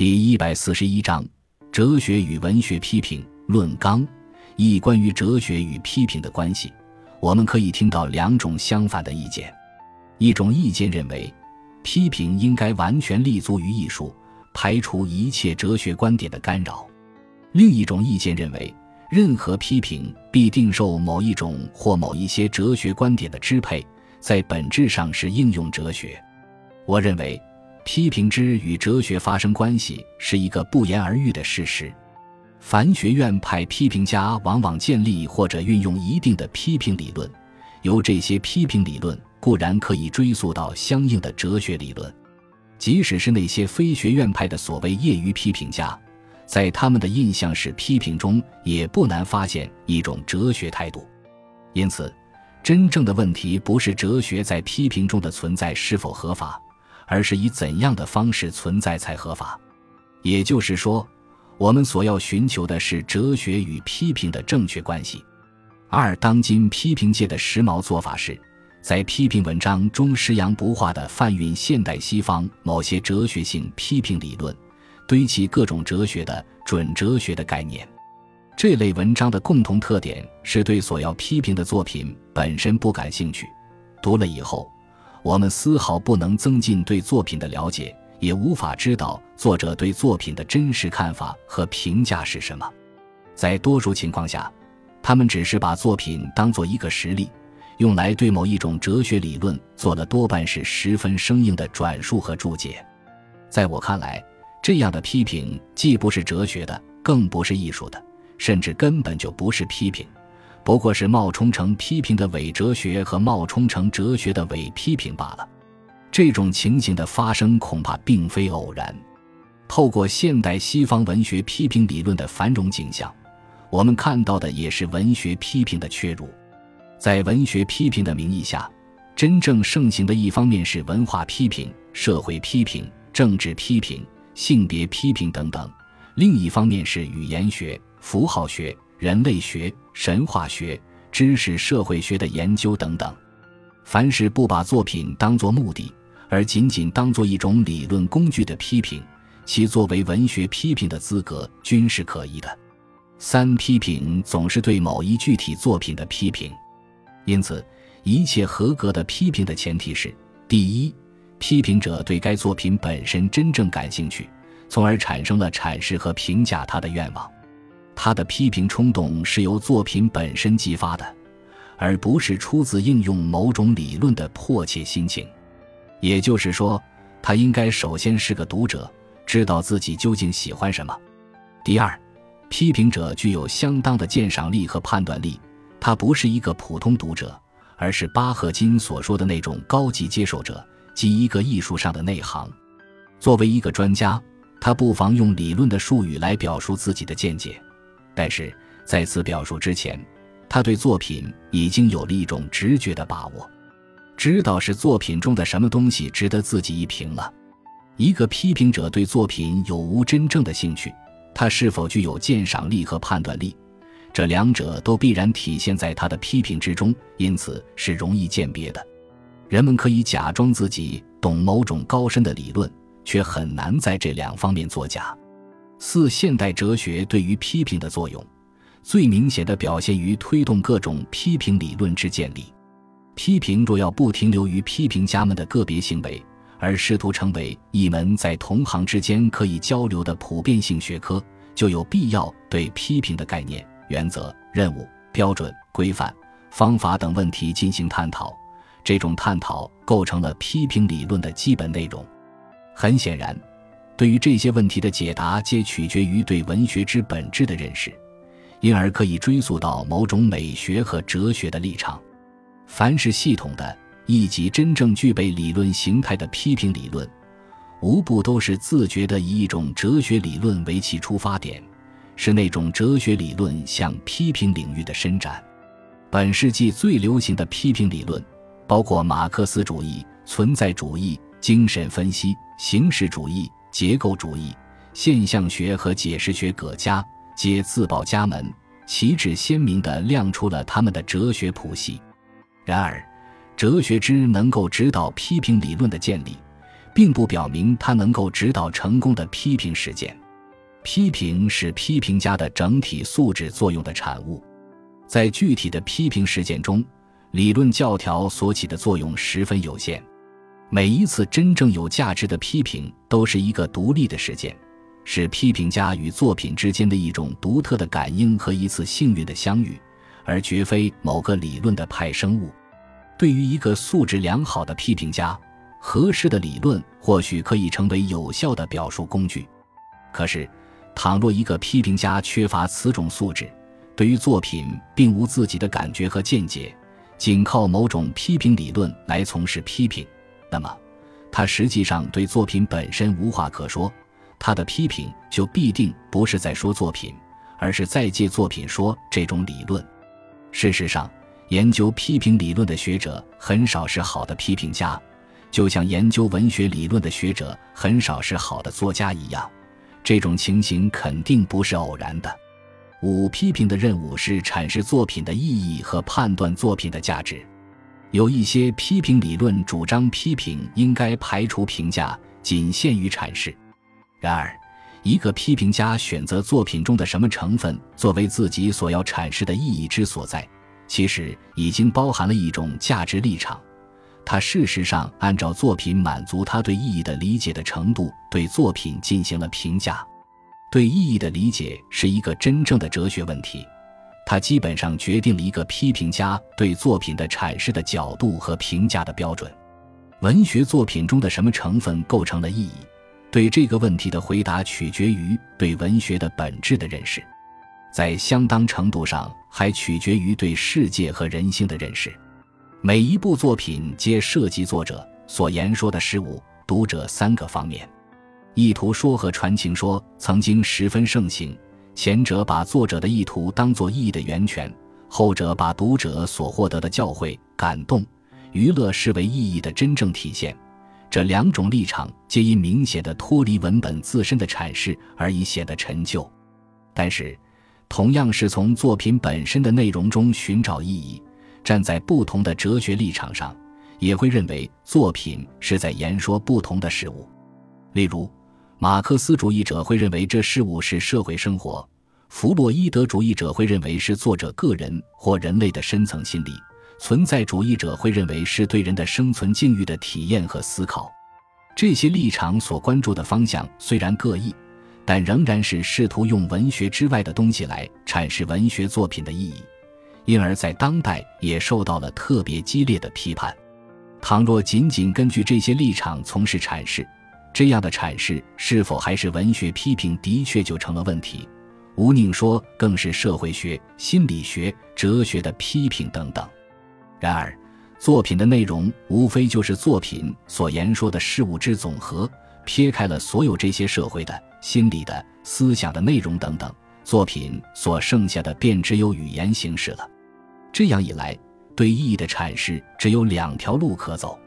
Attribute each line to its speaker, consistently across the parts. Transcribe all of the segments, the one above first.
Speaker 1: 第一百四十一章：哲学与文学批评论纲。一、关于哲学与批评的关系，我们可以听到两种相反的意见。一种意见认为，批评应该完全立足于艺术，排除一切哲学观点的干扰；另一种意见认为，任何批评必定受某一种或某一些哲学观点的支配，在本质上是应用哲学。我认为，批评之与哲学发生关系是一个不言而喻的事实。凡学院派批评家往往建立或者运用一定的批评理论，由这些批评理论固然可以追溯到相应的哲学理论，即使是那些非学院派的所谓业余批评家，在他们的印象式批评中也不难发现一种哲学态度。因此，真正的问题不是哲学在批评中的存在是否合法，而是以怎样的方式存在才合法。也就是说。我们所要寻求的是哲学与批评的正确关系。二，当今批评界的时髦做法是，在批评文章中实扬不化的泛运现代西方某些哲学性批评理论，堆砌各种哲学的准哲学的概念。这类文章的共同特点是对所要批评的作品本身不感兴趣，读了以后，我们丝毫不能增进对作品的了解。也无法知道作者对作品的真实看法和评价是什么。在多数情况下，他们只是把作品当做一个实例，用来对某一种哲学理论做了多半是十分生硬的转述和注解。在我看来，这样的批评既不是哲学的，更不是艺术的，甚至根本就不是批评，不过是冒充成批评的伪哲学和冒充成哲学的伪批评罢了。这种情形的发生恐怕并非偶然。透过现代西方文学批评理论的繁荣景象，我们看到的也是文学批评的缺辱。在文学批评的名义下，真正盛行的一方面是文化批评、社会批评、政治批评、性别批评等等；另一方面是语言学、符号学、人类学、神话学、知识社会学的研究等等。凡是不把作品当作目的，而仅仅当做一种理论工具的批评，其作为文学批评的资格均是可疑的。三批评总是对某一具体作品的批评，因此，一切合格的批评的前提是：第一，批评者对该作品本身真正感兴趣，从而产生了阐释和评价它的愿望；他的批评冲动是由作品本身激发的，而不是出自应用某种理论的迫切心情。也就是说，他应该首先是个读者，知道自己究竟喜欢什么。第二，批评者具有相当的鉴赏力和判断力，他不是一个普通读者，而是巴赫金所说的那种高级接受者，即一个艺术上的内行。作为一个专家，他不妨用理论的术语来表述自己的见解，但是在此表述之前，他对作品已经有了一种直觉的把握。知道是作品中的什么东西值得自己一评了。一个批评者对作品有无真正的兴趣，他是否具有鉴赏力和判断力，这两者都必然体现在他的批评之中，因此是容易鉴别的。人们可以假装自己懂某种高深的理论，却很难在这两方面作假。四、现代哲学对于批评的作用，最明显的表现于推动各种批评理论之建立。批评若要不停留于批评家们的个别行为，而试图成为一门在同行之间可以交流的普遍性学科，就有必要对批评的概念、原则、任务、标准、规范、方法等问题进行探讨。这种探讨构成了批评理论的基本内容。很显然，对于这些问题的解答，皆取决于对文学之本质的认识，因而可以追溯到某种美学和哲学的立场。凡是系统的、以及真正具备理论形态的批评理论，无不都是自觉地以一种哲学理论为其出发点，是那种哲学理论向批评领域的伸展。本世纪最流行的批评理论，包括马克思主义、存在主义、精神分析、形式主义、结构主义、现象学和解释学，各家皆自报家门，旗帜鲜明地亮出了他们的哲学谱系。然而，哲学之能够指导批评理论的建立，并不表明它能够指导成功的批评实践。批评是批评家的整体素质作用的产物，在具体的批评实践中，理论教条所起的作用十分有限。每一次真正有价值的批评都是一个独立的事件，是批评家与作品之间的一种独特的感应和一次幸运的相遇，而绝非某个理论的派生物。对于一个素质良好的批评家，合适的理论或许可以成为有效的表述工具。可是，倘若一个批评家缺乏此种素质，对于作品并无自己的感觉和见解，仅靠某种批评理论来从事批评，那么，他实际上对作品本身无话可说。他的批评就必定不是在说作品，而是在借作品说这种理论。事实上，研究批评理论的学者很少是好的批评家，就像研究文学理论的学者很少是好的作家一样。这种情形肯定不是偶然的。五批评的任务是阐释作品的意义和判断作品的价值。有一些批评理论主张批评应该排除评价，仅限于阐释。然而，一个批评家选择作品中的什么成分作为自己所要阐释的意义之所在，其实已经包含了一种价值立场。他事实上按照作品满足他对意义的理解的程度，对作品进行了评价。对意义的理解是一个真正的哲学问题，它基本上决定了一个批评家对作品的阐释的角度和评价的标准。文学作品中的什么成分构成了意义？对这个问题的回答取决于对文学的本质的认识，在相当程度上还取决于对世界和人性的认识。每一部作品皆涉及作者所言说的事物、读者三个方面。意图说和传情说曾经十分盛行，前者把作者的意图当作意义的源泉，后者把读者所获得的教诲、感动、娱乐视为意义的真正体现。这两种立场皆因明显的脱离文本自身的阐释而已显得陈旧。但是，同样是从作品本身的内容中寻找意义。站在不同的哲学立场上，也会认为作品是在言说不同的事物。例如，马克思主义者会认为这事物是社会生活；弗洛伊德主义者会认为是作者个人或人类的深层心理；存在主义者会认为是对人的生存境遇的体验和思考。这些立场所关注的方向虽然各异，但仍然是试图用文学之外的东西来阐释文学作品的意义。因而，在当代也受到了特别激烈的批判。倘若仅仅根据这些立场从事阐释，这样的阐释是否还是文学批评，的确就成了问题。吴宁说，更是社会学、心理学、哲学的批评等等。然而，作品的内容无非就是作品所言说的事物之总和，撇开了所有这些社会的、心理的、思想的内容等等，作品所剩下的便只有语言形式了。这样一来，对意义的阐释只有两条路可走：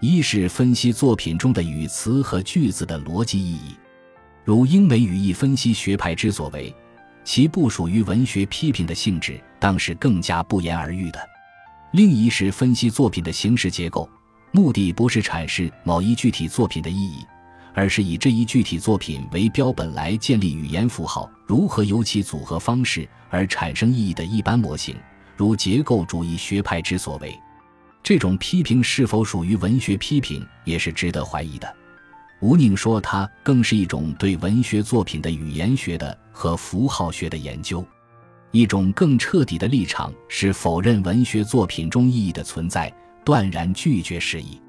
Speaker 1: 一是分析作品中的语词和句子的逻辑意义，如英美语义分析学派之所为，其不属于文学批评的性质，当是更加不言而喻的；另一是分析作品的形式结构，目的不是阐释某一具体作品的意义，而是以这一具体作品为标本来建立语言符号如何由其组合方式而产生意义的一般模型。如结构主义学派之所为，这种批评是否属于文学批评，也是值得怀疑的。吴宁说，它更是一种对文学作品的语言学的和符号学的研究。一种更彻底的立场是否认文学作品中意义的存在，断然拒绝释义，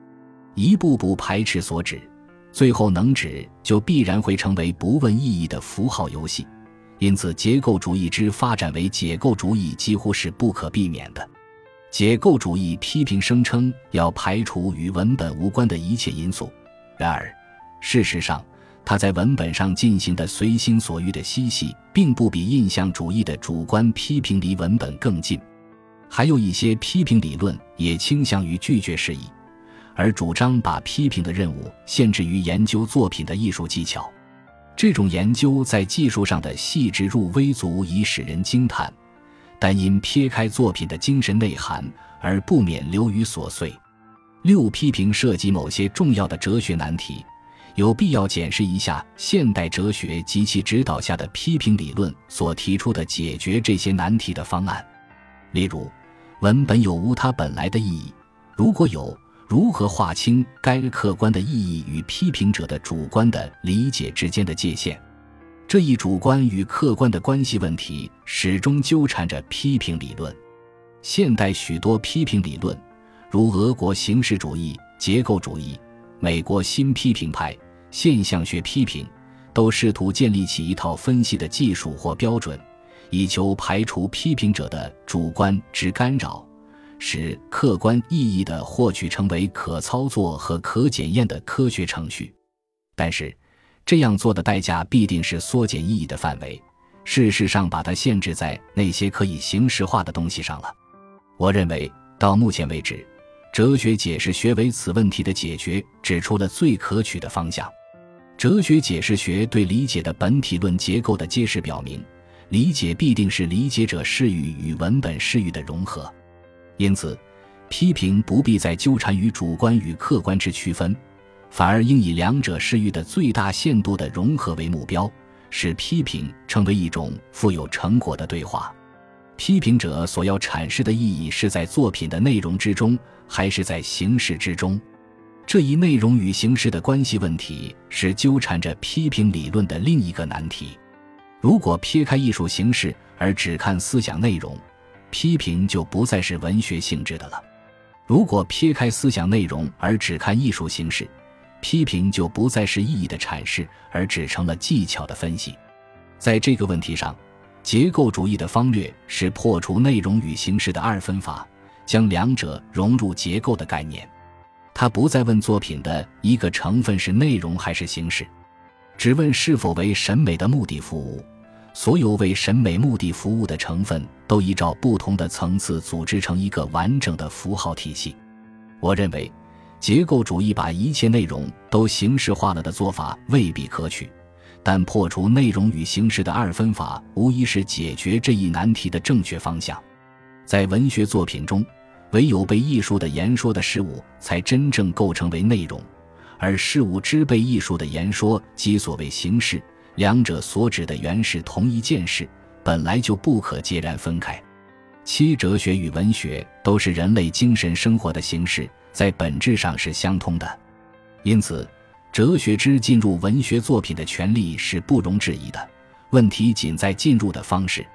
Speaker 1: 一步步排斥所指，最后能指就必然会成为不问意义的符号游戏。因此，结构主义之发展为解构主义几乎是不可避免的。解构主义批评声称要排除与文本无关的一切因素，然而，事实上，他在文本上进行的随心所欲的嬉戏，并不比印象主义的主观批评离文本更近。还有一些批评理论也倾向于拒绝释义，而主张把批评的任务限制于研究作品的艺术技巧。这种研究在技术上的细致入微足以使人惊叹，但因撇开作品的精神内涵而不免流于琐碎。六批评涉及某些重要的哲学难题，有必要检视一下现代哲学及其指导下的批评理论所提出的解决这些难题的方案。例如，文本有无它本来的意义？如果有，如何划清该客观的意义与批评者的主观的理解之间的界限？这一主观与客观的关系问题始终纠缠着批评理论。现代许多批评理论，如俄国形式主义、结构主义、美国新批评派、现象学批评，都试图建立起一套分析的技术或标准，以求排除批评者的主观之干扰。使客观意义的获取成为可操作和可检验的科学程序，但是这样做的代价必定是缩减意义的范围，事实上把它限制在那些可以形式化的东西上了。我认为到目前为止，哲学解释学为此问题的解决指出了最可取的方向。哲学解释学对理解的本体论结构的揭示表明，理解必定是理解者视域与文本视域的融合。因此，批评不必再纠缠于主观与客观之区分，反而应以两者视域的最大限度的融合为目标，使批评成为一种富有成果的对话。批评者所要阐释的意义是在作品的内容之中，还是在形式之中？这一内容与形式的关系问题是纠缠着批评理论的另一个难题。如果撇开艺术形式而只看思想内容，批评就不再是文学性质的了。如果撇开思想内容而只看艺术形式，批评就不再是意义的阐释，而只成了技巧的分析。在这个问题上，结构主义的方略是破除内容与形式的二分法，将两者融入结构的概念。他不再问作品的一个成分是内容还是形式，只问是否为审美的目的服务。所有为审美目的服务的成分都依照不同的层次组织成一个完整的符号体系。我认为，结构主义把一切内容都形式化了的做法未必可取，但破除内容与形式的二分法无疑是解决这一难题的正确方向。在文学作品中，唯有被艺术的言说的事物才真正构成为内容，而事物之被艺术的言说即所谓形式。两者所指的原是同一件事，本来就不可截然分开。七哲学与文学都是人类精神生活的形式，在本质上是相通的。因此，哲学之进入文学作品的权利是不容置疑的。问题仅在进入的方式，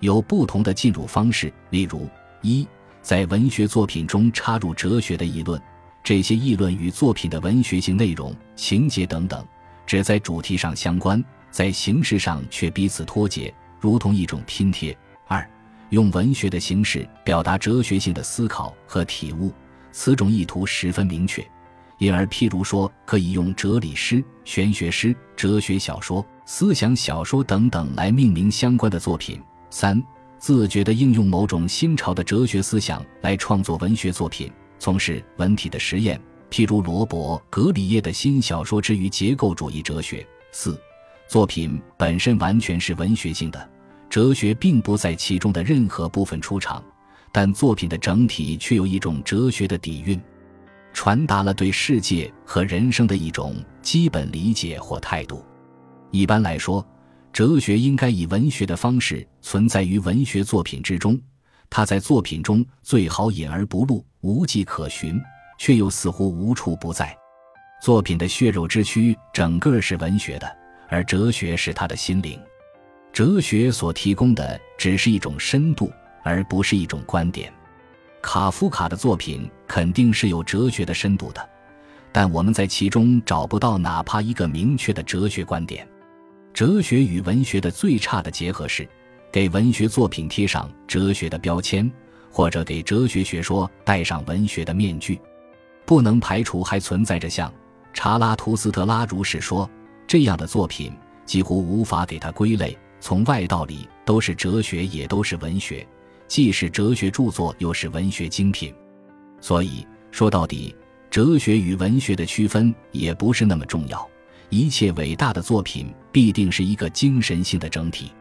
Speaker 1: 有不同的进入方式。例如，一，在文学作品中插入哲学的议论，这些议论与作品的文学性内容、情节等等。只在主题上相关，在形式上却彼此脱节，如同一种拼贴。二，用文学的形式表达哲学性的思考和体悟，此种意图十分明确，因而譬如说，可以用哲理诗、玄学诗、哲学小说、思想小说等等来命名相关的作品。三，自觉地应用某种新潮的哲学思想来创作文学作品，从事文体的实验。譬如罗伯·格里耶的新小说之于结构主义哲学。四，作品本身完全是文学性的，哲学并不在其中的任何部分出场，但作品的整体却有一种哲学的底蕴，传达了对世界和人生的一种基本理解或态度。一般来说，哲学应该以文学的方式存在于文学作品之中，它在作品中最好隐而不露，无迹可寻。却又似乎无处不在。作品的血肉之躯整个是文学的，而哲学是他的心灵。哲学所提供的只是一种深度，而不是一种观点。卡夫卡的作品肯定是有哲学的深度的，但我们在其中找不到哪怕一个明确的哲学观点。哲学与文学的最差的结合是，给文学作品贴上哲学的标签，或者给哲学学说戴上文学的面具。不能排除还存在着像查拉图斯特拉如是说这样的作品，几乎无法给它归类。从外到里都是哲学，也都是文学，既是哲学著作，又是文学精品。所以说到底，哲学与文学的区分也不是那么重要。一切伟大的作品必定是一个精神性的整体。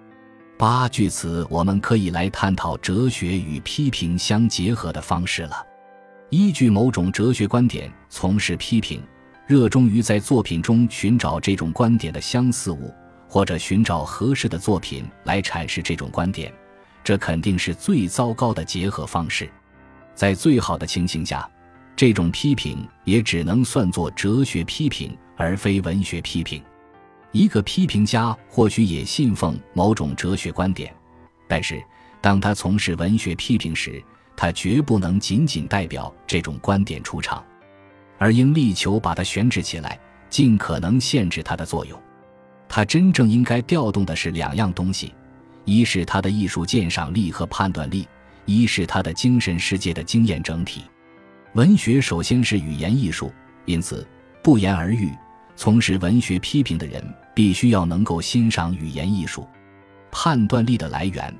Speaker 1: 八据此，我们可以来探讨哲学与批评相结合的方式了。依据某种哲学观点从事批评，热衷于在作品中寻找这种观点的相似物，或者寻找合适的作品来阐释这种观点，这肯定是最糟糕的结合方式。在最好的情形下，这种批评也只能算作哲学批评，而非文学批评。一个批评家或许也信奉某种哲学观点，但是当他从事文学批评时，他绝不能仅仅代表这种观点出场，而应力求把它悬置起来，尽可能限制它的作用。他真正应该调动的是两样东西：一是他的艺术鉴赏力和判断力；一是他的精神世界的经验整体。文学首先是语言艺术，因此不言而喻，从事文学批评的人必须要能够欣赏语言艺术。判断力的来源，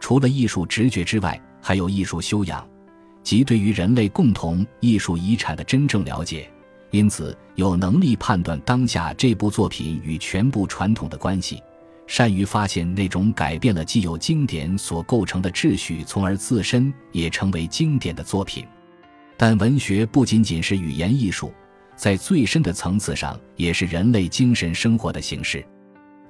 Speaker 1: 除了艺术直觉之外。还有艺术修养，即对于人类共同艺术遗产的真正了解，因此有能力判断当下这部作品与全部传统的关系，善于发现那种改变了既有经典所构成的秩序，从而自身也成为经典的作品。但文学不仅仅是语言艺术，在最深的层次上也是人类精神生活的形式。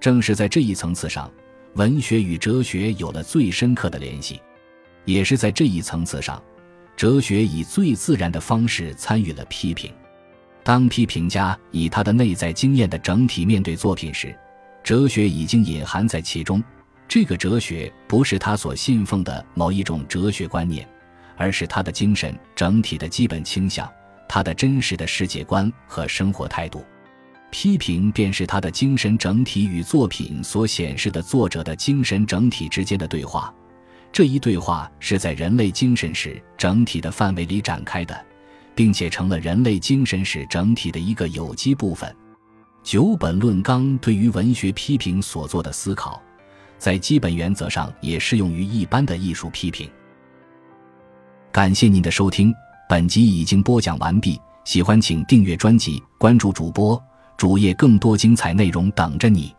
Speaker 1: 正是在这一层次上，文学与哲学有了最深刻的联系。也是在这一层次上，哲学以最自然的方式参与了批评。当批评家以他的内在经验的整体面对作品时，哲学已经隐含在其中。这个哲学不是他所信奉的某一种哲学观念，而是他的精神整体的基本倾向，他的真实的世界观和生活态度。批评便是他的精神整体与作品所显示的作者的精神整体之间的对话。这一对话是在人类精神史整体的范围里展开的，并且成了人类精神史整体的一个有机部分。九本论纲对于文学批评所做的思考，在基本原则上也适用于一般的艺术批评。感谢您的收听，本集已经播讲完毕。喜欢请订阅专辑，关注主播主页，更多精彩内容等着你。